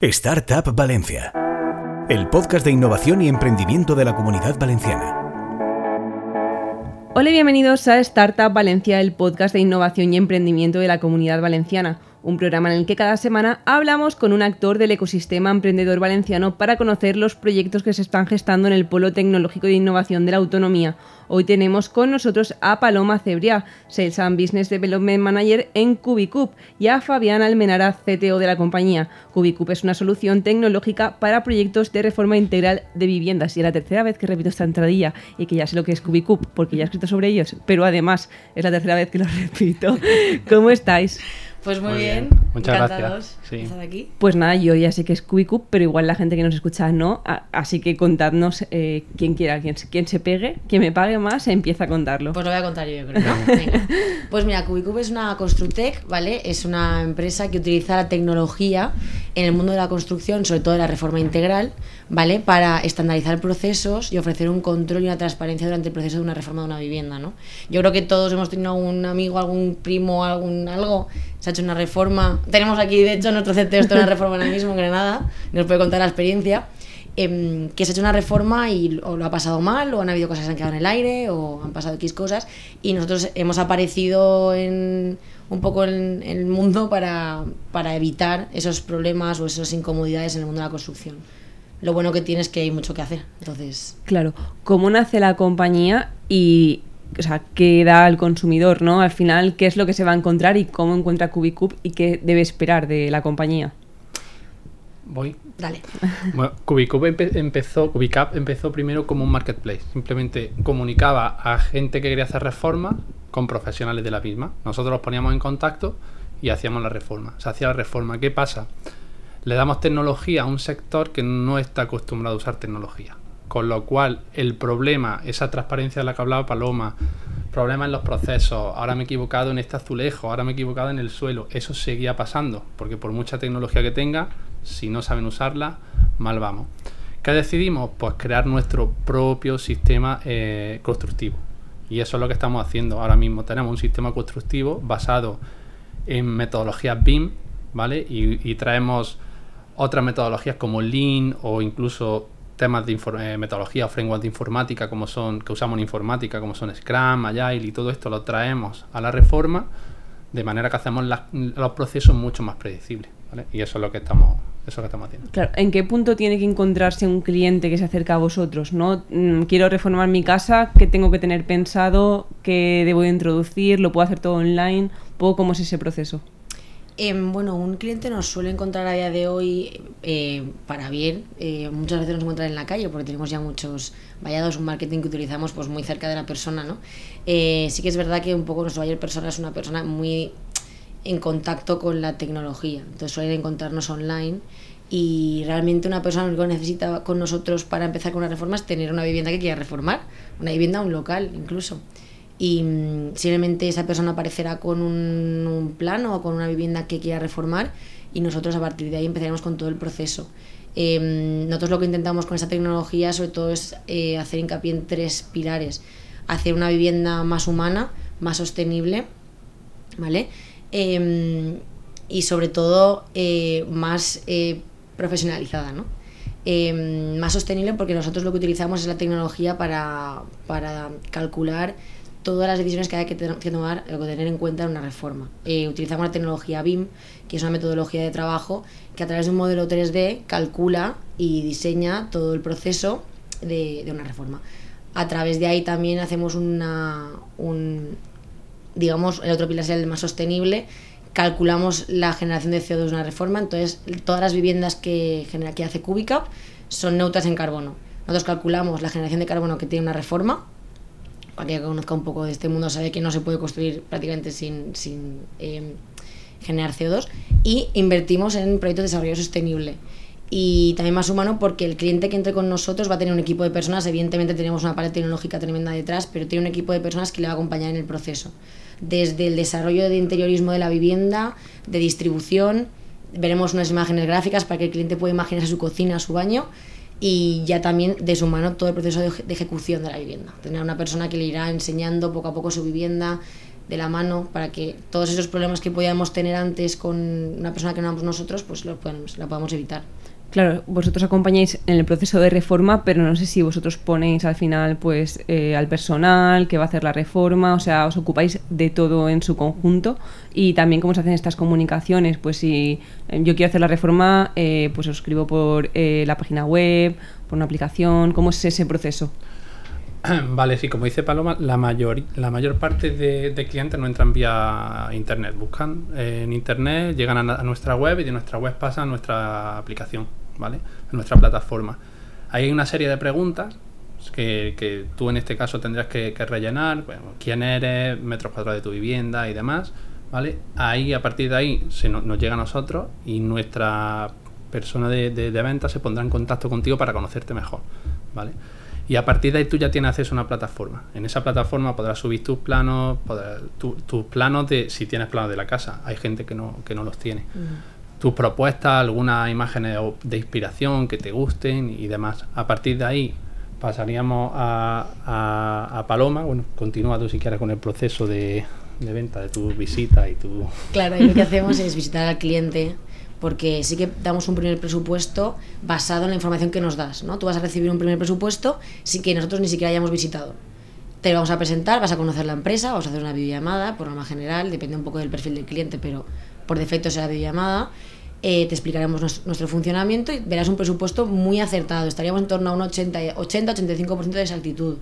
Startup Valencia, el podcast de innovación y emprendimiento de la comunidad valenciana. Hola y bienvenidos a Startup Valencia, el podcast de innovación y emprendimiento de la comunidad valenciana un programa en el que cada semana hablamos con un actor del ecosistema emprendedor valenciano para conocer los proyectos que se están gestando en el Polo Tecnológico de Innovación de la Autonomía. Hoy tenemos con nosotros a Paloma Cebria, Sales and Business Development Manager en Cubicup, y a Fabián Almenara, CTO de la compañía. Cubicup es una solución tecnológica para proyectos de reforma integral de viviendas. Y es la tercera vez que repito esta entradilla y que ya sé lo que es Cubicup, porque ya he escrito sobre ellos, pero además es la tercera vez que lo repito. ¿Cómo estáis? Pues muy, bien. Muchas gracias. aquí. Pues nada, yo ya sé que es Cubicup, pero igual la gente que nos escucha no. Así que contadnos eh, quien quiera, quien, quien, se pegue, que me pague más, empieza a contarlo. Pues lo voy a contar yo, creo. Pues mira, Cubicup es una Constructec, ¿vale? Es una empresa que utiliza la tecnología en el mundo de la construcción, sobre todo de la reforma integral, ¿vale? Para estandarizar procesos y ofrecer un control y una transparencia durante el proceso de una reforma de una vivienda, ¿no? Yo creo que todos hemos tenido algún amigo, algún primo, algún algo, se ha hecho una reforma. Tenemos aquí, de hecho, nuestro CTO está una reforma ahora mismo en Granada, nos puede contar la experiencia. Em, que se ha hecho una reforma y o lo ha pasado mal, o han habido cosas que se han quedado en el aire, o han pasado X cosas, y nosotros hemos aparecido en, un poco en, en el mundo para, para evitar esos problemas o esas incomodidades en el mundo de la construcción lo bueno que tiene es que hay mucho que hacer. Entonces. Claro. ¿Cómo nace la compañía y o sea, qué da al consumidor, ¿no? Al final, ¿qué es lo que se va a encontrar y cómo encuentra Cubicup y qué debe esperar de la compañía? Voy. Dale. Bueno, empezó, Cubicup empezó primero como un marketplace. Simplemente comunicaba a gente que quería hacer reforma con profesionales de la misma. Nosotros los poníamos en contacto y hacíamos la reforma. Se hacía la reforma. ¿Qué pasa? le damos tecnología a un sector que no está acostumbrado a usar tecnología. Con lo cual, el problema, esa transparencia de la que hablaba Paloma, problemas en los procesos, ahora me he equivocado en este azulejo, ahora me he equivocado en el suelo, eso seguía pasando, porque por mucha tecnología que tenga, si no saben usarla, mal vamos. ¿Qué decidimos? Pues crear nuestro propio sistema eh, constructivo. Y eso es lo que estamos haciendo ahora mismo. Tenemos un sistema constructivo basado en metodologías BIM, ¿vale? y traemos otras metodologías como Lean o incluso temas de eh, metodología o framework de informática como son que usamos en informática como son Scrum, Agile y todo esto lo traemos a la reforma de manera que hacemos los procesos mucho más predecibles y eso es lo que estamos eso que estamos haciendo. Claro, ¿en qué punto tiene que encontrarse un cliente que se acerca a vosotros? ¿no? Mm, quiero reformar mi casa, ¿qué tengo que tener pensado? ¿Qué debo introducir? ¿Lo puedo hacer todo online? ¿Puedo cómo es ese proceso? Em, bueno, un cliente nos suele encontrar a día de hoy eh, para bien. Eh, muchas veces nos encuentran en la calle porque tenemos ya muchos vallados, un marketing que utilizamos pues muy cerca de la persona, ¿no? Eh, sí que es verdad que un poco nuestro buyer persona es una persona muy en contacto con la tecnología. Entonces suelen encontrarnos online y realmente una persona lo que necesita con nosotros para empezar con una reforma es tener una vivienda que quiera reformar, una vivienda, un local incluso y mm, simplemente esa persona aparecerá con un, plano o con una vivienda que quiera reformar y nosotros a partir de ahí empezaremos con todo el proceso. Em, nosotros lo que intentamos con esta tecnología sobre todo es eh, hacer hincapié en tres pilares. Hacer una vivienda más humana, más sostenible, ¿vale? Em, y sobre todo eh, más eh, profesionalizada, ¿no? Em, más sostenible porque nosotros lo que utilizamos es la tecnología para, para calcular todas las decisiones que hay que tomar o tener en cuenta en una reforma. Eh, utilizamos la tecnología BIM, que es una metodología de trabajo que a través de un modelo 3D calcula y diseña todo el proceso de, una reforma. A través de ahí también hacemos una, un, digamos, el otro pilar sería el más sostenible, calculamos la generación de CO2 de una reforma, entonces todas las viviendas que, genera, que hace Cubicap son neutras en carbono. Nosotros calculamos la generación de carbono que tiene una reforma, cualquiera que conozca un poco de este mundo sabe que no se puede construir prácticamente sin, sin em, generar CO2 y invertimos en proyectos de desarrollo sostenible y también más humano porque el cliente que entre con nosotros va a tener un equipo de personas, evidentemente tenemos una pared tecnológica tremenda detrás, pero tiene un equipo de personas que le va a acompañar en el proceso. Desde el desarrollo de interiorismo de la vivienda, de distribución, veremos unas imágenes gráficas para que el cliente pueda imaginarse su cocina, su baño y ya también de su mano todo el proceso de, ejecución de la vivienda. Tener una persona que le irá enseñando poco a poco su vivienda, de la mano para que todos esos problemas que podíamos tener antes con una persona que no éramos nosotros, pues lo podemos, la podamos evitar. Claro, vosotros acompañáis en el proceso de reforma, pero no sé si vosotros ponéis al final pues eh, al personal que va a hacer la reforma, o sea, os ocupáis de todo en su conjunto. Y también cómo se hacen estas comunicaciones, pues si eh, yo quiero hacer la reforma, eh, pues os escribo por la página web, por una aplicación, ¿cómo es ese proceso? Vale, sí, como dice Paloma, la mayor, la mayor parte de, clientes no entran vía internet, buscan en internet, llegan a, nuestra web y de nuestra web pasan a nuestra aplicación, ¿vale? A nuestra plataforma. Ahí hay una serie de preguntas que, tú en este caso tendrías que, rellenar, quién eres, metros cuadrados de tu vivienda y demás, ¿vale? Ahí, a partir de ahí, se nos, llega a nosotros y nuestra persona de, venta se pondrá en contacto contigo para conocerte mejor, ¿vale? Y a partir de ahí tú ya tienes acceso a una plataforma. En esa plataforma podrás subir tus planos, tus planos de si tienes planos de la casa. Hay gente que no, que no los tiene. Tus propuestas, algunas imágenes de inspiración que te gusten y demás. A partir de ahí pasaríamos a, a, Paloma. Bueno, continúa tú si quieres con el proceso de, de venta de tu visita y tu... Claro, y lo que hacemos es visitar al cliente porque sí que damos un primer presupuesto basado en la información que nos das, ¿no? Tú vas a recibir un primer presupuesto sin que nosotros ni siquiera hayamos visitado. Te lo vamos a presentar, vas a conocer la empresa, vamos a hacer una videollamada, por norma general, depende un poco del perfil del cliente, pero por defecto será videollamada. Eh, te explicaremos nuestro, funcionamiento y verás un presupuesto muy acertado. Estaríamos en torno a un 80-85% de exactitud.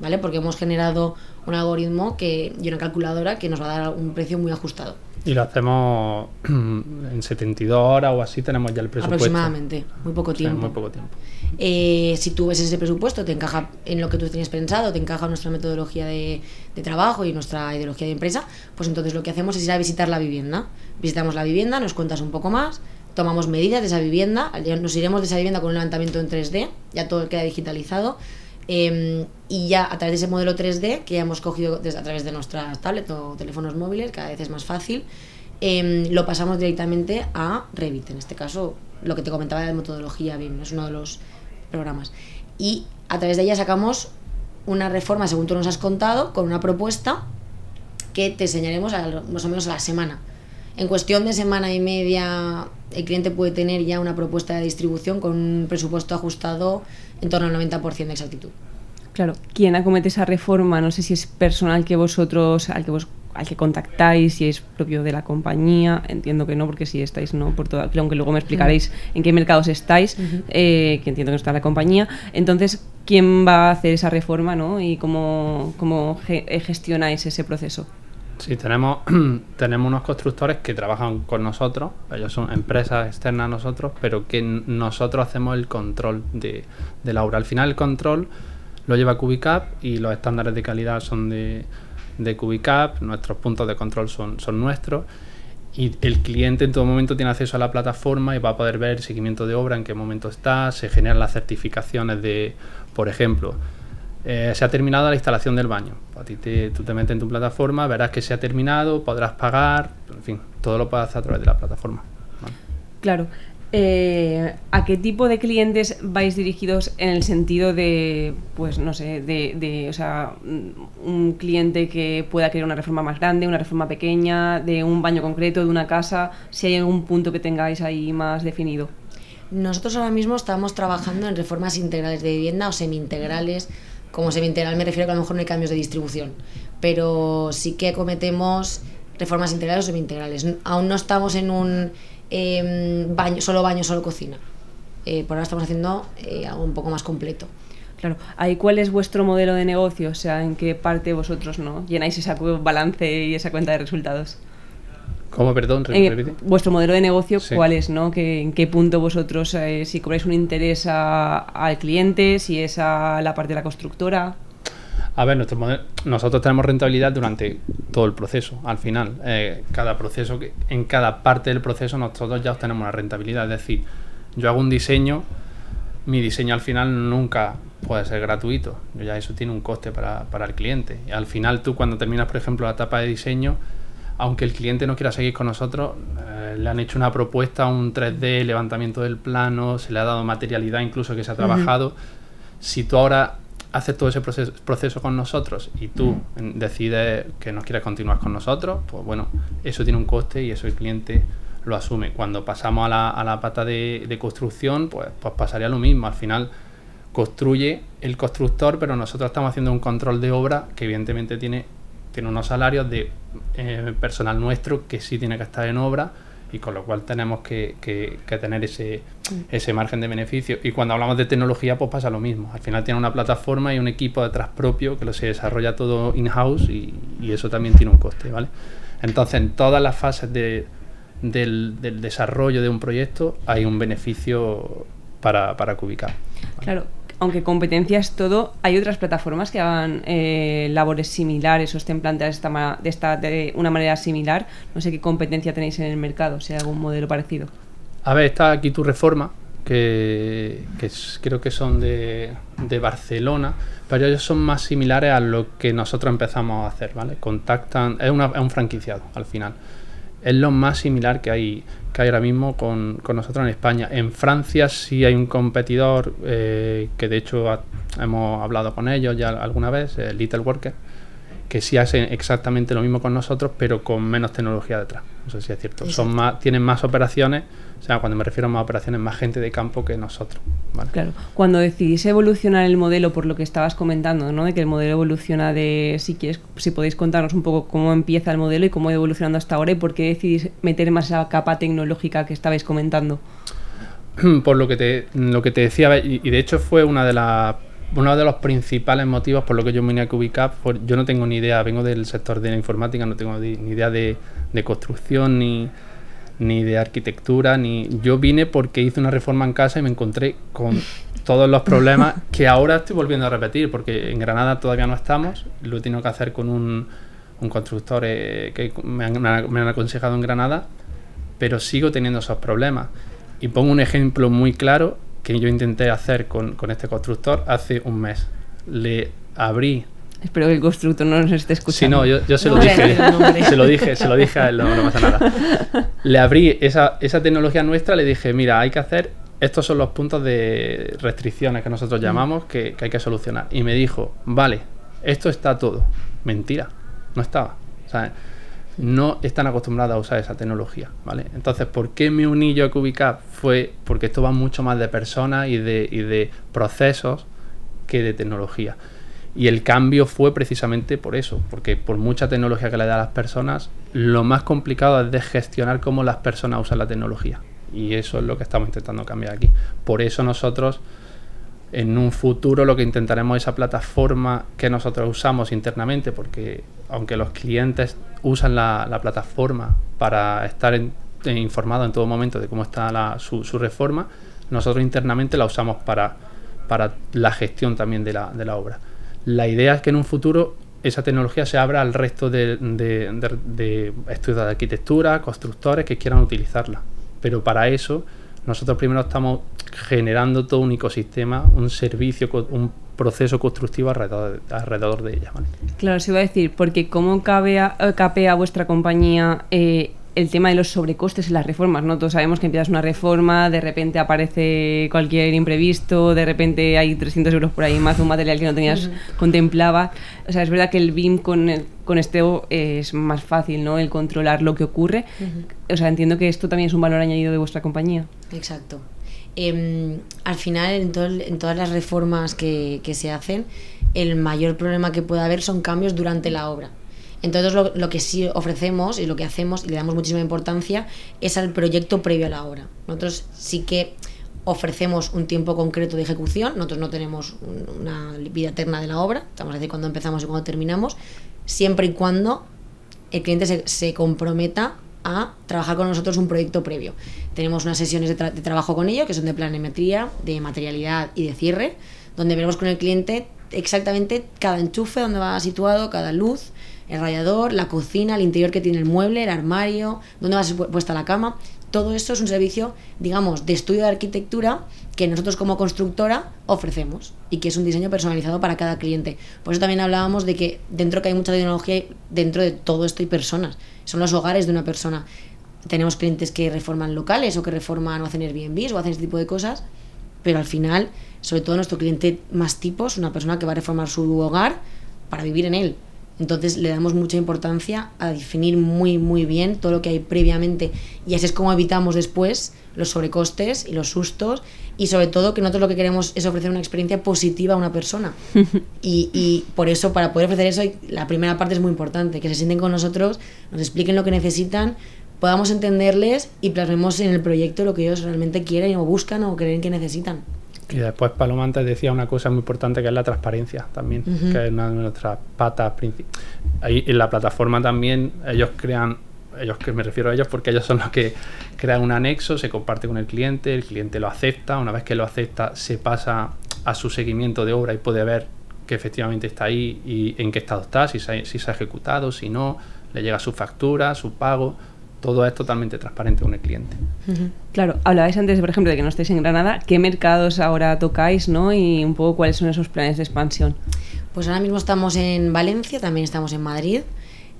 ¿Vale? Porque hemos generado un algoritmo que, y una calculadora que nos va a dar un precio muy ajustado. Y lo hacemos en 72 horas o así, tenemos ya el presupuesto. Aproximadamente, muy poco tiempo. muy poco tiempo. Eh, si tú ves ese presupuesto, te encaja en lo que tú tenías pensado, te encaja nuestra metodología de, de, trabajo y nuestra ideología de empresa, pues entonces lo que hacemos es ir a visitar la vivienda. Visitamos la vivienda, nos cuentas un poco más, tomamos medidas de esa vivienda, nos iremos de esa vivienda con un levantamiento en 3D, ya todo queda digitalizado. Em, y ya a través de ese modelo 3D que ya hemos cogido desde, a través de nuestras tablets o teléfonos móviles, cada vez es más fácil, em, lo pasamos directamente a Revit. En este caso, lo que te comentaba de metodología BIM, es uno de los programas. Y a través de ella sacamos una reforma, según tú nos has contado, con una propuesta que te enseñaremos más o menos a la semana. En cuestión de semana y media, el cliente puede tener ya una propuesta de distribución con un presupuesto ajustado en torno al 90% de exactitud. Claro, quien acomete esa reforma, no sé si es personal que vosotros, al que vos al que contactáis, si es propio de la compañía, entiendo que no, porque si estáis no por toda, aunque luego me explicaréis en qué mercados estáis, eh, que entiendo que no está la compañía. Entonces, ¿quién va a hacer esa reforma, no? Y cómo, cómo gestionáis ese proceso. Sí, tenemos, tenemos unos constructores que trabajan con nosotros, ellos son empresas externas a nosotros, pero que nosotros hacemos el control de, de la obra. Al final el control lo lleva Cubicap y los estándares de calidad son de, de Cubicap, nuestros puntos de control son, son nuestros y el cliente en todo momento tiene acceso a la plataforma y va a poder ver el seguimiento de obra, en qué momento está, se generan las certificaciones de, por ejemplo, eh, se ha terminado la instalación del baño. A ti te, tú te metes en tu plataforma, verás que se ha terminado, podrás pagar, en fin, todo lo puedes hacer a través de la plataforma. Claro. Eh, ¿A qué tipo de clientes vais dirigidos en el sentido de, pues no sé, de, de, o sea, un cliente que pueda querer una reforma más grande, una reforma pequeña, de un baño concreto, de una casa? Si hay algún punto que tengáis ahí más definido. Nosotros ahora mismo estamos trabajando en reformas integrales de vivienda o semi-integrales como semi-integral me refiero a que a lo mejor no hay cambios de distribución, pero sí que cometemos reformas integrales o semi-integrales. Aún no estamos en un em, baño, solo baño, solo cocina. Eh, por ahora estamos haciendo eh, algo un poco más completo. Claro, ahí cuál es vuestro modelo de negocio, o sea, en qué parte vosotros no llenáis esa balance y esa cuenta de resultados. ¿Cómo, perdón? Eh, vuestro modelo de negocio, ¿cuál es? ¿no? ¿En qué punto vosotros, eh, si cobráis un interés al cliente, si es a la parte de la constructora? A ver, nuestro nosotros tenemos rentabilidad durante todo el proceso, al final. Eh, cada proceso, en cada parte del proceso nosotros ya obtenemos una rentabilidad. Es decir, yo hago un diseño, mi diseño al final nunca puede ser gratuito. Ya eso tiene un coste para, para el cliente. Y al final tú cuando terminas, por ejemplo, la etapa de diseño, aunque el cliente no quiera seguir con nosotros, eh, le han hecho una propuesta, un 3D, levantamiento del plano, se le ha dado materialidad incluso que se ha trabajado. Si tú ahora haces todo ese proceso, con nosotros y tú decides que no quieres continuar con nosotros, pues bueno, eso tiene un coste y eso el cliente lo asume. Cuando pasamos a la, a la pata de, construcción, pues, pues pasaría lo mismo. Al final construye el constructor, pero nosotros estamos haciendo un control de obra que evidentemente tiene, tiene unos salarios de eh, personal nuestro que sí tiene que estar en obra y con lo cual tenemos que, tener ese, ese margen de beneficio. Y cuando hablamos de tecnología, pues pasa lo mismo. Al final tiene una plataforma y un equipo detrás propio que lo se desarrolla todo in-house y, eso también tiene un coste, ¿vale? Entonces, en todas las fases de, del, desarrollo de un proyecto hay un beneficio para, para Cubica. Claro, aunque competencia es todo, hay otras plataformas que hagan eh, labores similares o estén planteadas de, esta, de, una manera similar. No sé qué competencia tenéis en el mercado, si hay algún modelo parecido. A ver, está aquí tu reforma, que, creo que son de, Barcelona, pero ellos son más similares a lo que nosotros empezamos a hacer, ¿vale? Contactan, es, es un franquiciado al final es lo más similar que hay, que hay ahora mismo con, nosotros en España. En Francia sí hay un competidor eh, que de hecho hemos hablado con ellos ya alguna vez, Little Worker, que sí hace exactamente lo mismo con nosotros, pero con menos tecnología detrás. No sé si es cierto. Son más, tienen más operaciones, o sea, cuando me refiero a más operaciones, más gente de campo que nosotros. Claro. Cuando decidís evolucionar el modelo, por lo que estabas comentando, ¿no? De que el modelo evoluciona de, si quieres, si podéis contarnos un poco cómo empieza el modelo y cómo ha ido evolucionando hasta ahora y por qué decidís meter más esa capa tecnológica que estabais comentando. Por lo que te, lo que te decía, y de hecho fue una de las uno de los principales motivos por lo que yo me vine a Cubicap, yo no tengo ni idea, vengo del sector de la informática, no tengo ni idea de, construcción ni, de arquitectura, ni yo vine porque hice una reforma en casa y me encontré con todos los problemas que ahora estoy volviendo a repetir, porque en Granada todavía no estamos, lo he tenido que hacer con un, constructor eh, que me han, me han aconsejado en Granada, pero sigo teniendo esos problemas. Y pongo un ejemplo muy claro que yo intenté hacer con, este constructor hace un mes. Le abrí Espero que el constructor no nos esté escuchando. Sí, no, yo, se lo dije. se lo dije, se lo dije a él, no, pasa nada. Le abrí esa, esa, tecnología nuestra, le dije, mira, hay que hacer, estos son los puntos de restricciones que nosotros llamamos que, que hay que solucionar. Y me dijo, vale, esto está todo. Mentira, no estaba. O sea, no están acostumbradas a usar esa tecnología, ¿vale? Entonces, ¿por qué me uní yo a Cubicap? Fue porque esto va mucho más de personas y de, de procesos que de tecnología. Y el cambio fue precisamente por eso, porque por mucha tecnología que le da a las personas, lo más complicado es de gestionar cómo las personas usan la tecnología. Y eso es lo que estamos intentando cambiar aquí. Por eso nosotros en un futuro lo que intentaremos es esa plataforma que nosotros usamos internamente, porque aunque los clientes usan la, plataforma para estar informados en todo momento de cómo está su, reforma, nosotros internamente la usamos para, la gestión también la, de la, obra. La idea es que en un futuro esa tecnología se abra al resto de, estudios de arquitectura, constructores que quieran utilizarla. Pero para eso nosotros primero estamos generando todo un ecosistema, un servicio, un proceso constructivo alrededor, de ella. Claro, se iba a decir, porque ¿cómo capea, eh, capea vuestra compañía eh, el tema de los sobrecostes en las reformas, ¿no? Todos sabemos que empiezas una reforma, de repente aparece cualquier imprevisto, de repente hay 300 euros por ahí más un material que no tenías contemplaba. O sea, es verdad que el BIM con, con Esteo es más fácil, ¿no? El controlar lo que ocurre. O sea, entiendo que esto también es un valor añadido de vuestra compañía. Exacto. Em, al final, en, en, todas las reformas que, que se hacen, el mayor problema que puede haber son cambios durante la obra. Entonces lo, que sí ofrecemos y lo que hacemos y le damos muchísima importancia es al proyecto previo a la obra. Nosotros sí que ofrecemos un tiempo concreto de ejecución, nosotros no tenemos una vida eterna de la obra, estamos a decir cuando empezamos y cuando terminamos, siempre y cuando el cliente se, comprometa a trabajar con nosotros un proyecto previo. Tenemos unas sesiones de, de, trabajo con ello que son de planimetría, de materialidad y de cierre, donde veremos con el cliente exactamente cada enchufe, donde va situado, cada luz, el radiador, la cocina, el interior que tiene el mueble, el armario, dónde va puesta la cama. Todo esto es un servicio, digamos, de estudio de arquitectura que nosotros como constructora ofrecemos y que es un diseño personalizado para cada cliente. Por eso también hablábamos de que dentro que hay mucha tecnología, dentro de todo esto hay personas. Son los hogares de una persona. Tenemos clientes que reforman locales o que reforman o hacen Airbnb o hacen este tipo de cosas pero al final, sobre todo nuestro cliente más tipo es una persona que va a reformar su hogar para vivir en él. Entonces le damos mucha importancia a definir muy muy bien todo lo que hay previamente y así es como evitamos después los sobrecostes y los sustos y sobre todo que nosotros lo que queremos es ofrecer una experiencia positiva a una persona y, y por eso para poder ofrecer eso la primera parte es muy importante, que se sienten con nosotros, nos expliquen lo que necesitan, podamos entenderles y plasmemos en el proyecto lo que ellos realmente quieren o buscan o creen que necesitan. Y después Paloma antes decía una cosa muy importante que es la transparencia también, que es una de nuestras patas principales. Ahí en la plataforma también ellos crean, ellos que me refiero a ellos porque ellos son los que crean un anexo, se comparte con el cliente, el cliente lo acepta, una vez que lo acepta se pasa a su seguimiento de obra y puede ver que efectivamente está ahí y en qué estado está, si se ha, si se ha ejecutado, si no, le llega su factura, su pago, todo es totalmente transparente con el cliente. Claro, hablabais antes, por ejemplo, de que no estáis en Granada. ¿Qué mercados ahora tocáis, no? Y un poco cuáles son esos planes de expansión. Pues ahora mismo estamos en Valencia, también estamos en Madrid.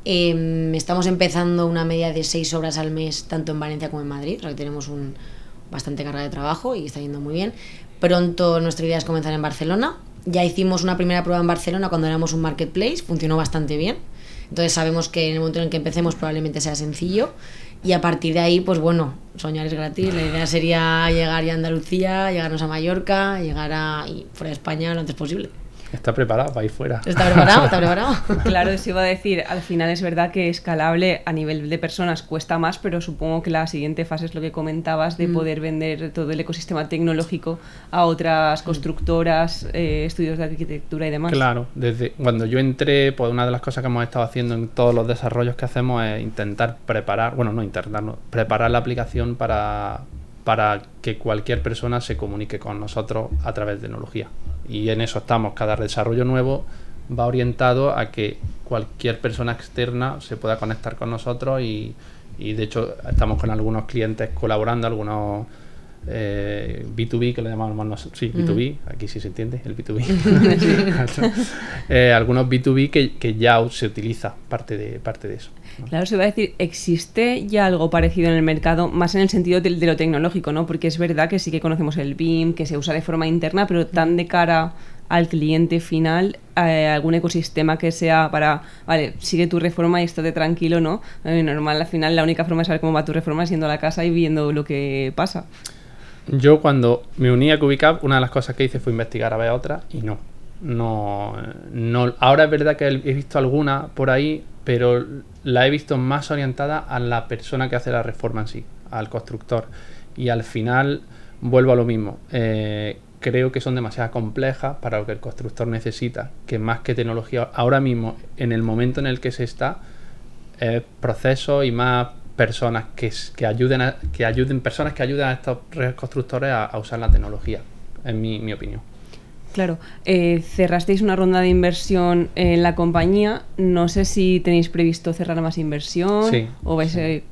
Eh, estamos empezando una media de seis obras al mes, tanto en Valencia como en Madrid. O sea que tenemos un bastante carga de trabajo y está yendo muy bien. Pronto nuestra idea es comenzar en Barcelona. Ya hicimos una primera prueba en Barcelona cuando éramos un marketplace, funcionó bastante bien. Entonces sabemos que en el momento en el que empecemos probablemente sea sencillo y a partir de ahí, pues bueno, soñar es gratis. La idea sería llegar ya a Andalucía, llegarnos a Mallorca, llegar a y fuera de España lo antes posible. Está preparado para ir fuera. ¿Está preparado? ¿Está preparado? Claro, eso iba a decir, al final es verdad que escalable a nivel de personas cuesta más, pero supongo que la siguiente fase es lo que comentabas de Mm. poder vender todo el ecosistema tecnológico a otras constructoras, eh, estudios de arquitectura y demás. Claro, desde cuando yo entré, pues una de las cosas que hemos estado haciendo en todos los desarrollos que hacemos es intentar preparar, bueno, no intentar, no, preparar la aplicación para, para que cualquier persona se comunique con nosotros a través de tecnología. Y en eso estamos, cada desarrollo nuevo va orientado a que cualquier persona externa se pueda conectar con nosotros y, y de hecho estamos con algunos clientes colaborando, algunos eh, B2B que le llamamos nos- sí, B2B, aquí sí se entiende el B2B. Eh, algunos B2B que, que ya se utiliza parte de, parte de eso. Claro, se iba a decir, ¿existe ya algo parecido en el mercado, más en el sentido de, lo tecnológico, ¿no? Porque es verdad que sí que conocemos el BIM, que se usa de forma interna, pero tan de cara al cliente final, eh, algún ecosistema que sea para, vale, sigue tu reforma y estate tranquilo, ¿no? Eh, normal, al final la única forma de saber cómo va tu reforma es yendo a la casa y viendo lo que pasa. Yo cuando me uní a Cubicap, una de las cosas que hice fue investigar a ver otras y no. No, no. Ahora es verdad que he visto alguna por ahí, pero la he visto más orientada a la persona que hace la reforma en sí, al constructor. Y al final vuelvo a lo mismo. Eh, creo que son demasiado complejas para lo que el constructor necesita, que más que tecnología, ahora mismo, en el momento en el que se está, eh, procesos y más personas que, que ayuden a, que ayuden personas que ayuden a estos re- constructores a, a usar la tecnología en mi, mi opinión Claro, eh, cerrasteis una ronda de inversión en la compañía. No sé si tenéis previsto cerrar más inversión Sí, o vais a... Eh,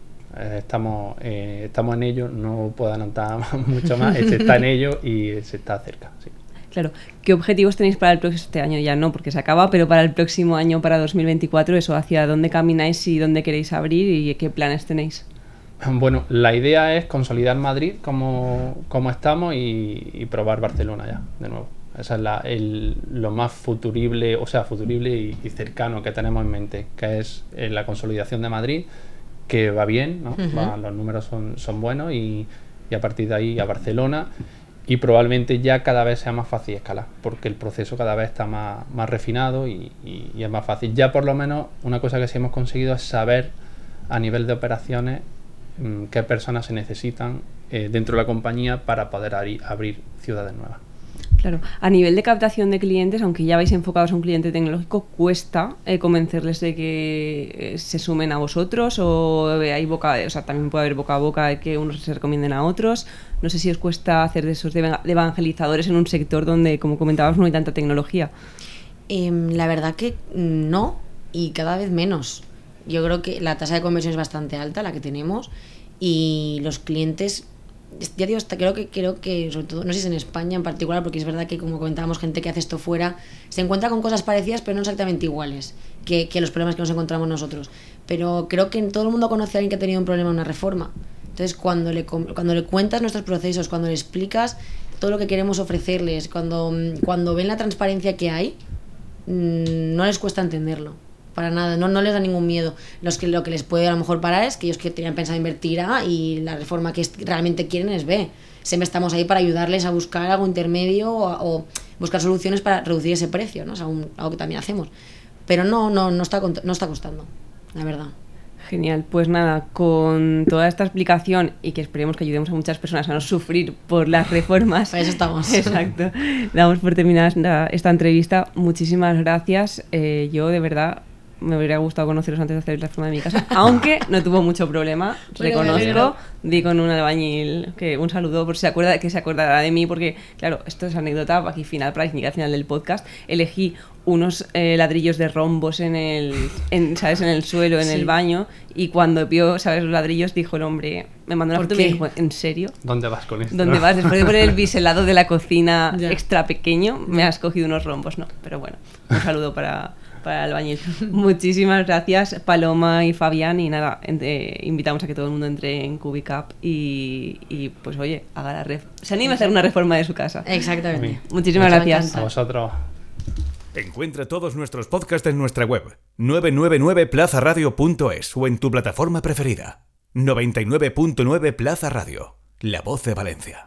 estamos eh, estamos en ello no puedo adelantar mucho más se está en ello y se está cerca sí. Claro, ¿qué objetivos tenéis para el próximo este año? Ya no, porque se acaba, pero para el próximo año, para 2024, eso, hacia dónde camináis y dónde queréis abrir y qué planes tenéis. Bueno, la idea es consolidar Madrid como, como estamos y, y probar Barcelona ya, de nuevo. Esa es la, el- lo más futurible, o sea, futurible y, y cercano que tenemos en mente, que es eh, la consolidación de Madrid, que va bien, ¿no? Va- los números son, son buenos y, y a partir de ahí a Barcelona y probablemente ya cada vez sea más fácil escalar, porque el proceso cada vez está más, más refinado y, y- es más fácil. Ya por lo menos una cosa que sí hemos conseguido es saber a nivel de operaciones mm, qué personas se necesitan eh, dentro de la compañía para poder abrir ciudades nuevas. Claro, a nivel de captación de clientes, aunque ya vais enfocados a un cliente tecnológico, cuesta eh, convencerles de que eh, se sumen a vosotros o hay boca, o sea, también puede haber boca a boca de que unos se recomienden a otros. No sé si os cuesta hacer de esos de evangelizadores en un sector donde, como comentabas, no hay tanta tecnología. Em, la verdad que no y cada vez menos. Yo creo que la tasa de conversión es bastante alta, la que tenemos, y los clientes, ya digo, hasta creo que creo que sobre todo, no sé si es en España en particular, porque es verdad que como comentábamos, gente que hace esto fuera, se encuentra con cosas parecidas, pero no exactamente iguales que, que los problemas que nos encontramos nosotros. Pero creo que todo el mundo conoce a alguien que ha tenido un problema en una reforma. Entonces, cuando le, cuando le cuentas nuestros procesos, cuando le explicas, todo lo que queremos ofrecerles, cuando, cuando ven la transparencia que hay, mm, no les cuesta entenderlo. Para nada, no, no les da ningún miedo. Los que, lo que les puede a lo mejor parar es que ellos que tenían pensado invertir A y la reforma que realmente quieren es B. Siempre estamos ahí para ayudarles a buscar algo intermedio o, o buscar soluciones para reducir ese precio, ¿no? Es algo, algo que también hacemos. Pero no, no, no, está, no está costando, la verdad. Genial, pues nada, con toda esta explicación y que esperemos que ayudemos a muchas personas a no sufrir por las reformas. Para eso estamos. Exacto. Damos por terminada esta entrevista. Muchísimas gracias. Eh, yo de verdad me hubiera gustado conoceros antes de hacer la reforma de mi casa, aunque no tuvo mucho problema, reconozco, di con un albañil que un saludo por si se acuerda que se acordará de mí porque claro, esto es anécdota aquí final para al final del podcast, elegí unos eh, ladrillos de rombos en el en, sabes en el suelo en el baño y cuando vio sabes los ladrillos dijo el hombre me mandó una foto y me dijo en serio dónde vas con esto dónde vas después de poner el biselado de la cocina extra pequeño me has cogido unos rombos no pero bueno un saludo para para el albañil. Muchísimas gracias, Paloma y Fabián. Y nada, eh, invitamos a que todo el mundo entre en Cubicap y, y pues oye, haga la ref se anime a hacer una reforma de su casa. Exactamente. Muchísimas gracias. A vosotros. Encuentra todos nuestros podcasts en nuestra web 999plazaradio.es o en tu plataforma preferida. 99.9 Plaza Radio, la voz de Valencia.